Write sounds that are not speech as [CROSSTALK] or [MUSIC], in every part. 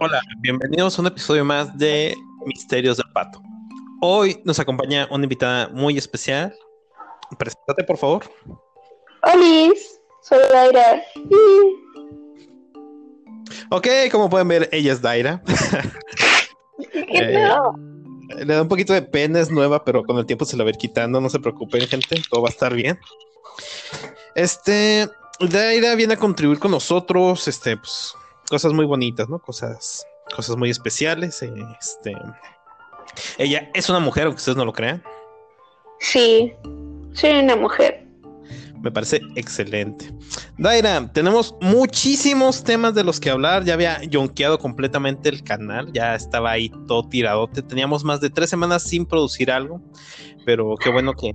Hola, bienvenidos a un episodio más de Misterios del Pato. Hoy nos acompaña una invitada muy especial. Preséntate, por favor. Hola, soy Daira. Ok, como pueden ver, ella es Daira. ¿Qué Eh, le da un poquito de pena, es nueva, pero con el tiempo se la va a ir quitando. No se preocupen, gente, todo va a estar bien. Este, Daira viene a contribuir con nosotros, este, pues, cosas muy bonitas, ¿no? Cosas, cosas muy especiales. eh, Este, ella es una mujer, aunque ustedes no lo crean. Sí, soy una mujer. Me parece excelente. Daira, tenemos muchísimos temas de los que hablar. Ya había yonkeado completamente el canal, ya estaba ahí todo tiradote. Teníamos más de tres semanas sin producir algo, pero qué bueno que,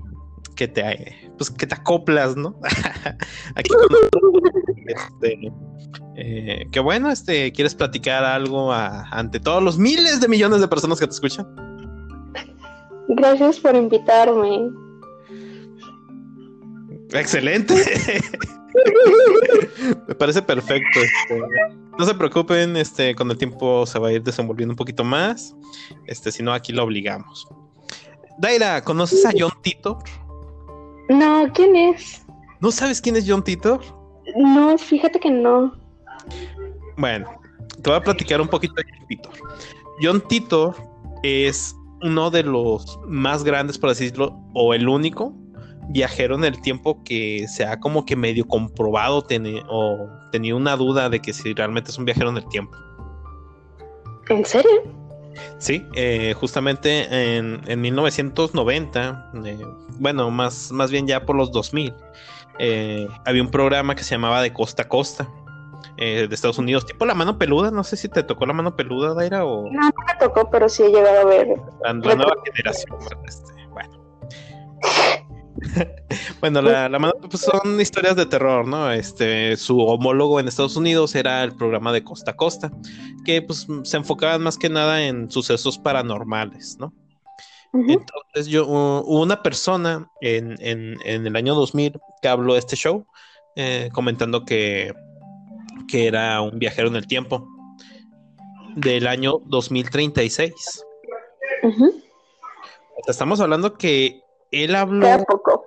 que te, pues, que te acoplas, ¿no? [LAUGHS] Aquí con nosotros. [LAUGHS] Este, eh, qué bueno, este, ¿quieres platicar algo a- ante todos los miles de millones de personas que te escuchan? Gracias por invitarme. Excelente. [LAUGHS] Me parece perfecto. este. No se preocupen, este, con el tiempo se va a ir desenvolviendo un poquito más. Este, si no, aquí lo obligamos. Daira, ¿conoces a John Titor? No, ¿quién es? ¿No sabes quién es John Titor? No, fíjate que no. Bueno, te voy a platicar un poquito de John Titor. John Titor es uno de los más grandes, por así decirlo, o el único viajero en el tiempo que se ha como que medio comprobado teni- o tenía una duda de que si realmente es un viajero en el tiempo. ¿En serio? Sí, eh, justamente en, en 1990, eh, bueno, más, más bien ya por los 2000, eh, había un programa que se llamaba De Costa a Costa eh, de Estados Unidos, tipo La Mano Peluda, no sé si te tocó La Mano Peluda, Daira, o No, no me tocó, pero sí he llegado a ver. la, la nueva generación. este, bueno. [LAUGHS] bueno, la, la mano pues, son historias de terror, ¿no? Este, su homólogo en Estados Unidos era el programa de Costa a Costa, que pues se enfocaban más que nada en sucesos paranormales, ¿no? Entonces yo, uh, una persona en, en- en el año 2000 que habló de este show, eh, comentando que, que era un viajero en el tiempo del año 2036. Ujú. Estamos hablando que él habló, poco.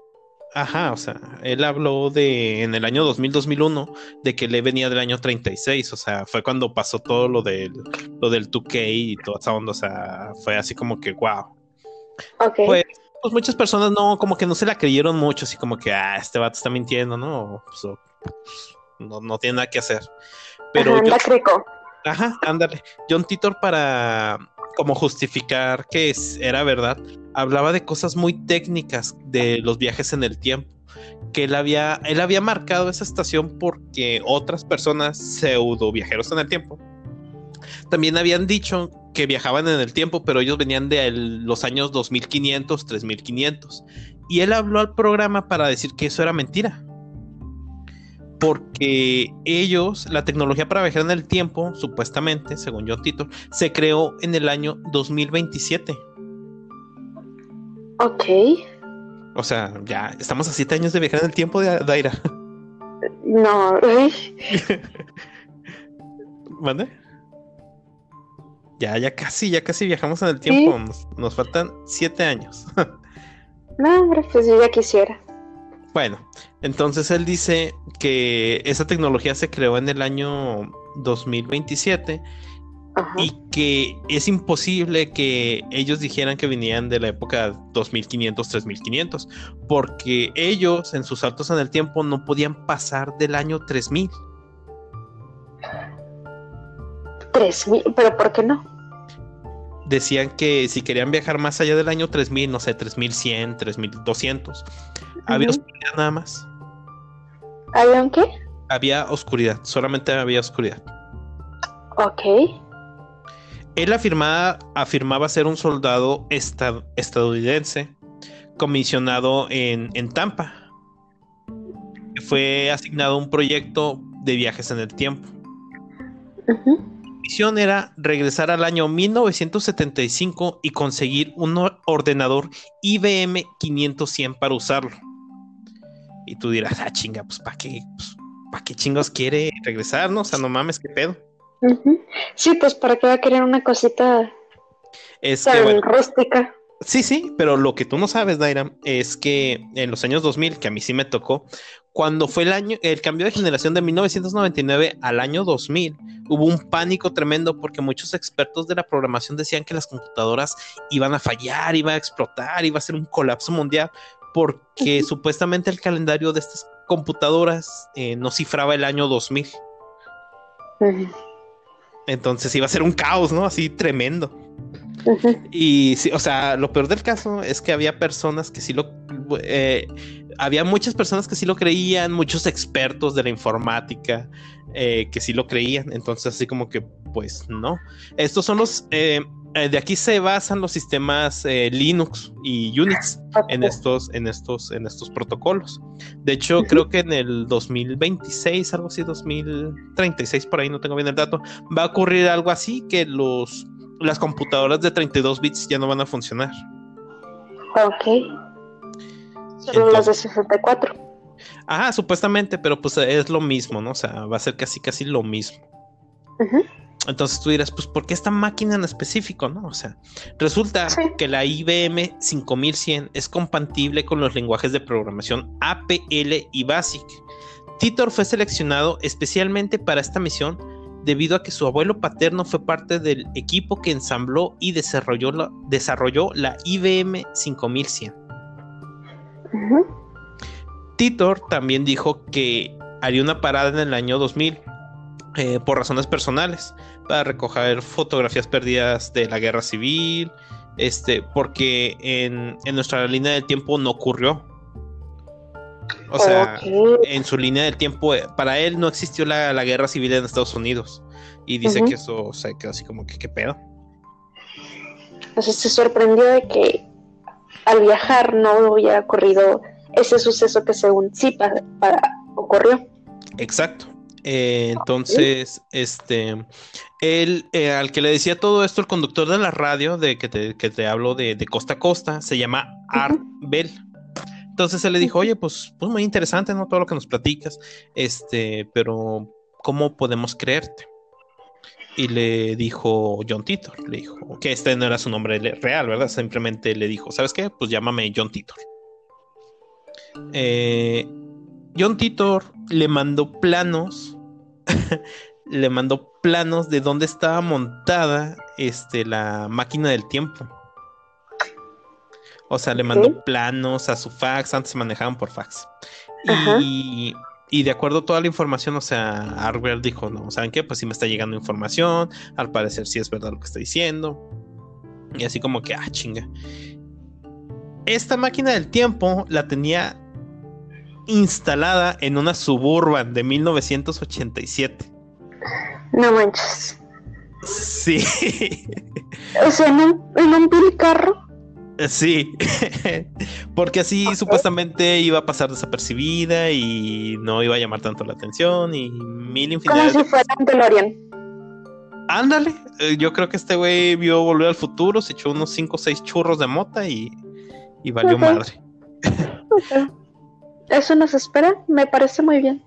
Ajá, o sea, él habló de en el año 2000-2001 de que le venía del año 36, o sea, fue cuando pasó todo lo del, lo del 2K y toda esa onda, o sea, fue así como que, wow. Ok. Pues, pues muchas personas no, como que no se la creyeron mucho, así como que, ah, este vato está mintiendo, ¿no? O, pues, pues, no, no tiene nada que hacer. Pero Ajá, yo, anda crico. ajá, ándale. John Titor para como justificar que era verdad, hablaba de cosas muy técnicas de los viajes en el tiempo. Que él había, él había marcado esa estación porque otras personas pseudo viajeros en el tiempo también habían dicho que viajaban en el tiempo, pero ellos venían de los años 2500, 3500. Y él habló al programa para decir que eso era mentira. Porque ellos, la tecnología para viajar en el tiempo, supuestamente, según John Titor, se creó en el año 2027. Ok. O sea, ya estamos a siete años de viajar en el tiempo de Daira. [LAUGHS] No, ¿Mande? Ya, ya casi, ya casi viajamos en el tiempo. Nos, nos faltan siete años. [LAUGHS] no, hombre, pues yo ya quisiera. Bueno, entonces él dice que esa tecnología se creó en el año 2027 Ajá. y que es imposible que ellos dijeran que venían de la época 2500, 3500, porque ellos en sus saltos en el tiempo no podían pasar del año 3000. Tres mil, pero ¿por qué no? Decían que si querían viajar más allá del año 3000, no sé, 3100, 3200, había Ujú. oscuridad nada más. ¿Había un qué? Había oscuridad, solamente había oscuridad. Ok. Él afirmaba, afirmaba ser un soldado esta- estadounidense comisionado en, en Tampa. Fue asignado a un proyecto de viajes en el tiempo. Misión era regresar al año 1975 y conseguir un or- ordenador IBM 500 para usarlo. Y tú dirás, ah, chinga, pues ¿para qué? Pues, ¿para qué chingos quiere regresar, no? O sea, no mames, qué pedo. Sí, pues para qué va a querer una cosita Es que, tan bueno, rústica. Sí, sí, pero lo que tú no sabes, Daira, es que en los años 2000, que a mí sí me tocó, cuando fue el año, el cambio de generación de 1999 al año 2000, hubo un pánico tremendo porque muchos expertos de la programación decían que las computadoras iban a fallar, iba a explotar, iba a ser un colapso mundial, porque supuestamente el calendario de estas computadoras eh, no cifraba el año 2000. Ujú, Entonces iba a ser un caos, ¿no? Así tremendo. Y sí, o sea, lo peor del caso es que había personas que sí lo. eh, había muchas personas que sí lo creían, muchos expertos de la informática eh, que sí lo creían. Entonces, así como que, pues no. Estos son los. eh, eh, de aquí se basan los sistemas Linux y Unix en estos, en estos, en estos protocolos. De hecho, creo que en el 2026, algo así, 2036, por ahí no tengo bien el dato, va a ocurrir algo así que los las computadoras de 32 bits ya no van a funcionar. Ok. Solo las de 64. Ajá, supuestamente, pero pues es lo mismo, ¿no? O sea, va a ser casi casi lo mismo. Entonces tú dirás, pues, ¿por qué esta máquina en específico, no? O sea, resulta Sí. que la IBM 5100 es compatible con los lenguajes de programación APL y BASIC. Titor fue seleccionado especialmente para esta misión debido a que su abuelo paterno fue parte del equipo que ensambló y desarrolló la, desarrolló la IBM 5100. Ujú. Titor también dijo que haría una parada en el año 2000 eh, por razones personales para recoger fotografías perdidas de la guerra civil, este, porque en, en nuestra línea del tiempo no ocurrió. O sea, Ok. en su línea del tiempo, eh, para él no existió la, la guerra civil en Estados Unidos. Y dice Ujú. que eso o sea, quedó así como que, ¿qué pedo? Entonces se sorprendió de que al viajar no hubiera ocurrido ese suceso que según sí pa- pa- ocurrió. Exacto. Eh, entonces, este, él, eh, al que le decía todo esto, el conductor de la radio, de que te, que te hablo de, de costa a costa, se llama Art Bell. Entonces él le dijo, oye, pues, pues muy interesante, ¿no? Todo lo que nos platicas, este, pero ¿cómo podemos creerte? Y le dijo John Titor, le dijo, que este no era su nombre real, ¿verdad? Simplemente le dijo, ¿sabes qué? Pues llámame John Titor. Eh, John Titor le mandó planos, [LAUGHS] le mandó planos de dónde estaba montada este, la máquina del tiempo. O sea, le mandó planos a su fax, antes se manejaban por fax. Ajá. Y, y de acuerdo a toda la información, o sea, Arbel dijo, no, ¿saben qué? Pues sí me está llegando información, al parecer sí es verdad lo que está diciendo. Y así como que, ah, chinga. Esta máquina del tiempo la tenía instalada en una suburban de 1987. No manches. Sí, [LAUGHS] O sea, en un, en un vil carro. Sí. [LAUGHS] Porque así supuestamente iba a pasar desapercibida y no iba a llamar tanto la atención y mil Como infinidades. si de fuera un DeLorean. Ándale, eh, yo creo que este güey vio volver al futuro, se echó unos 5 o 6 churros de mota y, y valió madre. Ok. Eso nos espera. Me parece muy bien.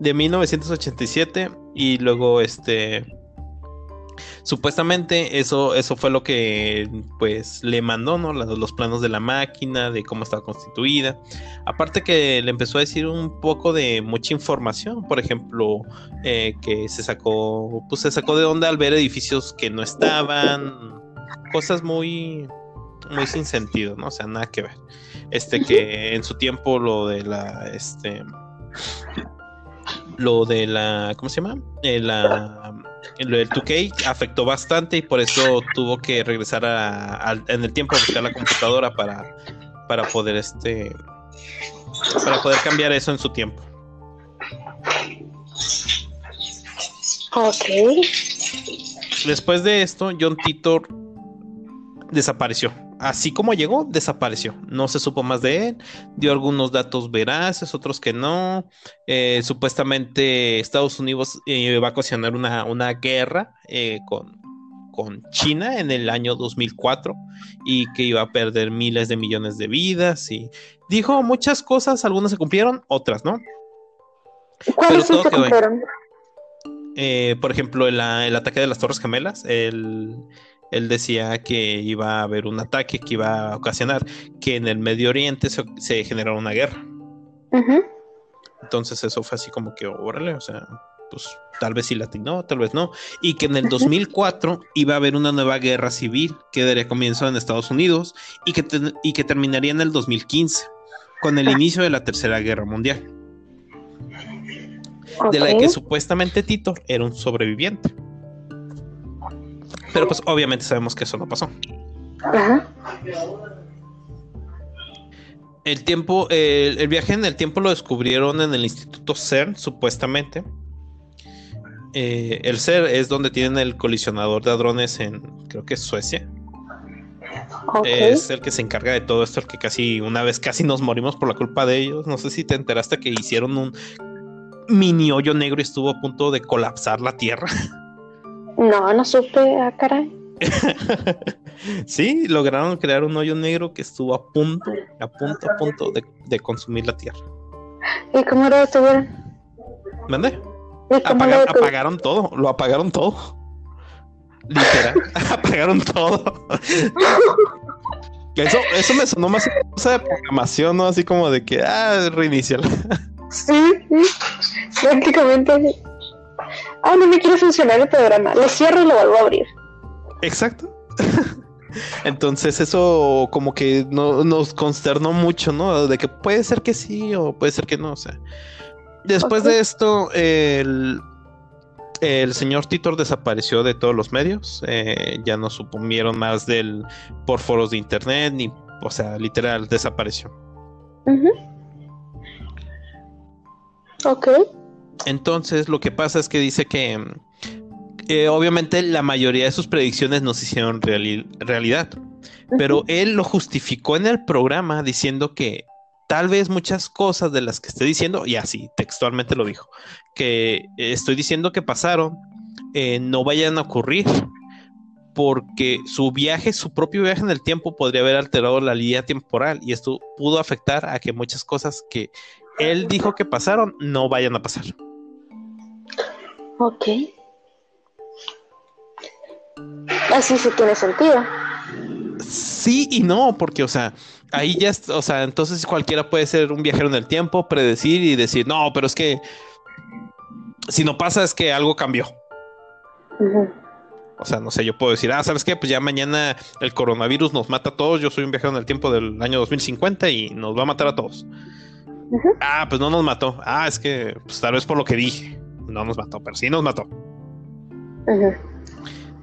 De 1987 y luego este supuestamente eso eso fue lo que pues le mandó, ¿no? Los, los planos de la máquina, de cómo estaba constituida. Aparte que le empezó a decir un poco de mucha información, por ejemplo, eh, que se sacó, pues se sacó de onda al ver edificios que no estaban, cosas muy, muy sin sentido, ¿no? O sea, nada que ver. Este que [LAUGHS] en su tiempo lo de la, este, lo de la, ¿cómo se llama? Eh, la, lo del 2K afectó bastante y por eso tuvo que regresar a, en el tiempo a buscar la computadora para, para poder, este, para poder cambiar eso en su tiempo. Ok. Después de esto, John Titor desapareció. Así como llegó, desapareció. No se supo más de él. Dio algunos datos veraces, otros que no. Eh, supuestamente Estados Unidos eh, va a ocasionar una, una guerra eh, con, con China en el año 2004 y que iba a perder miles de millones de vidas. Y dijo muchas cosas, algunas se cumplieron, otras no. ¿Cuáles sí se cumplieron? Eh, por ejemplo, el, el, ataque de las Torres Gemelas, él, él, decía que iba a haber un ataque que iba a ocasionar que en el Medio Oriente se, se generara una guerra. Entonces eso fue así como que, órale, o sea, pues tal vez sí latinó, tal vez no. Y que en el 2004 iba a haber una nueva guerra civil que daría comienzo en Estados Unidos y que, y que terminaría en el 2015 con el inicio de la Tercera Guerra Mundial de la que supuestamente Tito era un sobreviviente. Pero pues obviamente sabemos que eso no pasó. El tiempo, el, viaje en el tiempo lo descubrieron en el Instituto CERN, supuestamente. Eh, el CERN es donde tienen el colisionador de hadrones en, creo que es Suecia. Es el que se encarga de todo esto, el que casi una vez casi nos morimos por la culpa de ellos. No sé si te enteraste que hicieron un mini hoyo negro estuvo a punto de colapsar la Tierra. [LAUGHS] No, no supe, ah, caray. [LAUGHS] sí, lograron crear un hoyo negro que estuvo a punto, a punto, a punto de, consumir la Tierra. ¿Y cómo lo detuvieron? ¿Mande? apagaron todo, lo apagaron todo. Literal, [LAUGHS] apagaron todo. [LAUGHS] eso, eso me sonó más cosa de programación, ¿no? Así como de que, ah, reiniciar. Sí, sí, prácticamente. Ah, no me quiere funcionar el programa. Lo cierro y lo vuelvo a abrir. Exacto. [LAUGHS] Entonces eso como que no, nos consternó mucho, ¿no? De que puede ser que sí o puede ser que no, o sea. Después de esto, el, el señor Titor desapareció de todos los medios, eh, ya no supimieron más del por foros de internet, ni, o sea, literal, desapareció. Ok. Entonces, lo que pasa es que dice que obviamente la mayoría de sus predicciones no se hicieron realidad, pero él lo justificó en el programa diciendo que tal vez muchas cosas de las que estoy diciendo, y así textualmente lo dijo, que estoy diciendo que pasaron, eh, no vayan a ocurrir, porque su viaje, su propio viaje en el tiempo podría haber alterado la línea temporal y esto pudo afectar a que muchas cosas que él dijo que pasaron, no vayan a pasar. Ok. Así sí tiene sentido. Sí y no, porque, o sea, ahí ya, o sea, entonces cualquiera puede ser un viajero en el tiempo, predecir y decir, no, pero es que si no pasa es que algo cambió. O sea, no sé, yo puedo decir, ah, ¿sabes qué? Pues ya mañana el coronavirus nos mata a todos, yo soy un viajero en el tiempo del año 2050 y nos va a matar a todos. Ah, pues no nos mató. Ah, es que pues, tal vez por lo que dije. No nos mató, pero sí nos mató.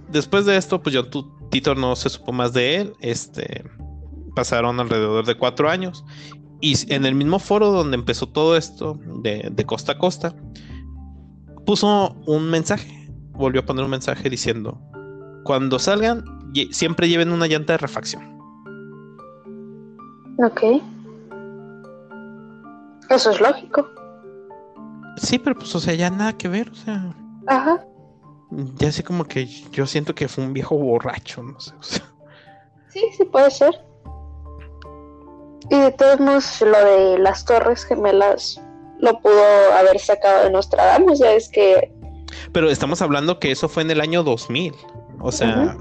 Después de esto, pues yo, tu Tito no se supo más de él. Este pasaron alrededor de cuatro años. Y en el mismo foro donde empezó todo esto, de, de costa a costa, puso un mensaje. Volvió a poner un mensaje diciendo: Cuando salgan, siempre lleven una llanta de refacción. Ok. Eso es lógico. Sí, pero pues, o sea, ya nada que ver, o sea. Ajá. Ya sé como que yo siento que fue un viejo borracho, no sé. Sí, sí puede ser. Y de todos modos, lo de las torres gemelas lo pudo haber sacado de Nostradamus, ya es que... Pero estamos hablando que eso fue en el año 2000, o sea,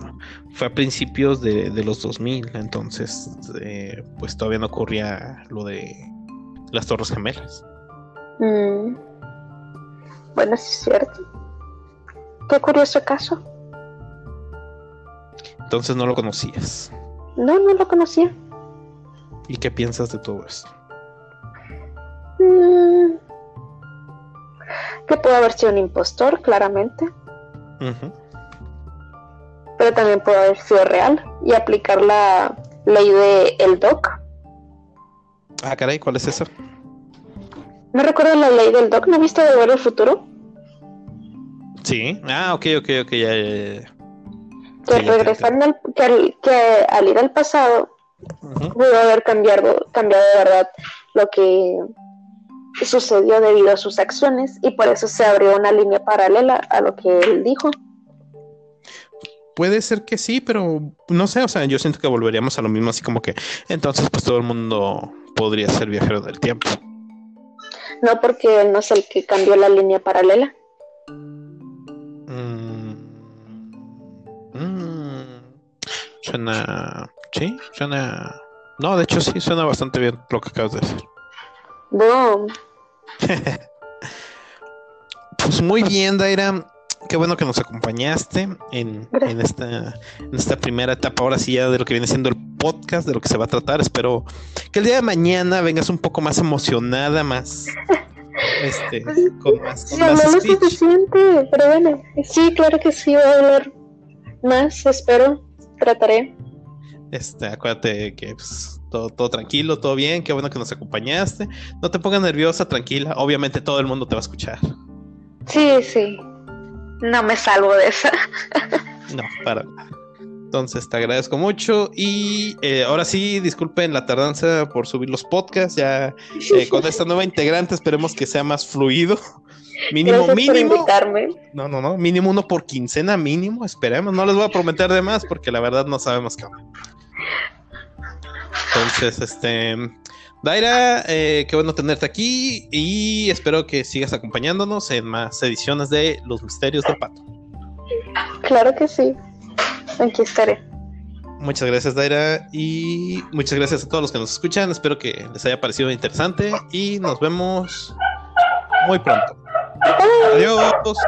fue a principios de, de los 2000, entonces, eh, pues todavía no ocurría lo de las Torres Gemelas. Mm. Bueno, sí es cierto. Qué curioso caso. Entonces no lo conocías. No, no lo conocía. ¿Y qué piensas de todo esto? Mm. Que puede haber sido un impostor, claramente. Pero también puede haber sido real y aplicar la ley de el doc Ah, caray, ¿cuál es esa? No recuerdo la ley del Doc, ¿no viste de ver el futuro? Sí, ah, ok, ok, ok, ya, ya, Que regresando al, que, al, ir al pasado, pudo haber cambiado, cambiado de verdad lo que sucedió debido a sus acciones y por eso se abrió una línea paralela a lo que él dijo. Puede ser que sí, pero no sé, o sea, yo siento que volveríamos a lo mismo, así como que entonces pues todo el mundo podría ser viajero del tiempo. no porque él no es el que cambió la línea paralela. Suena, sí, suena, no, de hecho sí, suena bastante bien lo que acabas de decir. Boom. [LAUGHS] pues muy bien, Daira qué bueno que nos acompañaste en, esta, en esta primera etapa, ahora sí ya de lo que viene siendo el podcast, de lo que se va a tratar. Espero que el día de mañana vengas un poco más emocionada, más... [LAUGHS] Este, pues, con más, con no, más lo suficiente, pero bueno, sí, claro que sí, voy a hablar más, espero, trataré. Este, acuérdate que pues, todo, todo tranquilo, todo bien, qué bueno que nos acompañaste. No te pongas nerviosa, tranquila, obviamente todo el mundo te va a escuchar. Sí, sí. No me salvo de esa. no, para nada. Entonces te agradezco mucho y eh, ahora sí, disculpen la tardanza por subir los podcasts. Ya eh, con esta nueva integrante esperemos que sea más fluido. [LAUGHS] Mínimo, mínimo. No, no, no. Mínimo uno por quincena, mínimo. Esperemos. No les voy a prometer de más porque la verdad no sabemos qué. Entonces, este, Daira, eh, qué bueno tenerte aquí y espero que sigas acompañándonos en más ediciones de Los Misterios del Pato. Claro que sí, aquí estaré. Muchas gracias, Daira, y muchas gracias a todos los que nos escuchan. Espero que les haya parecido interesante y nos vemos muy pronto. Adiós.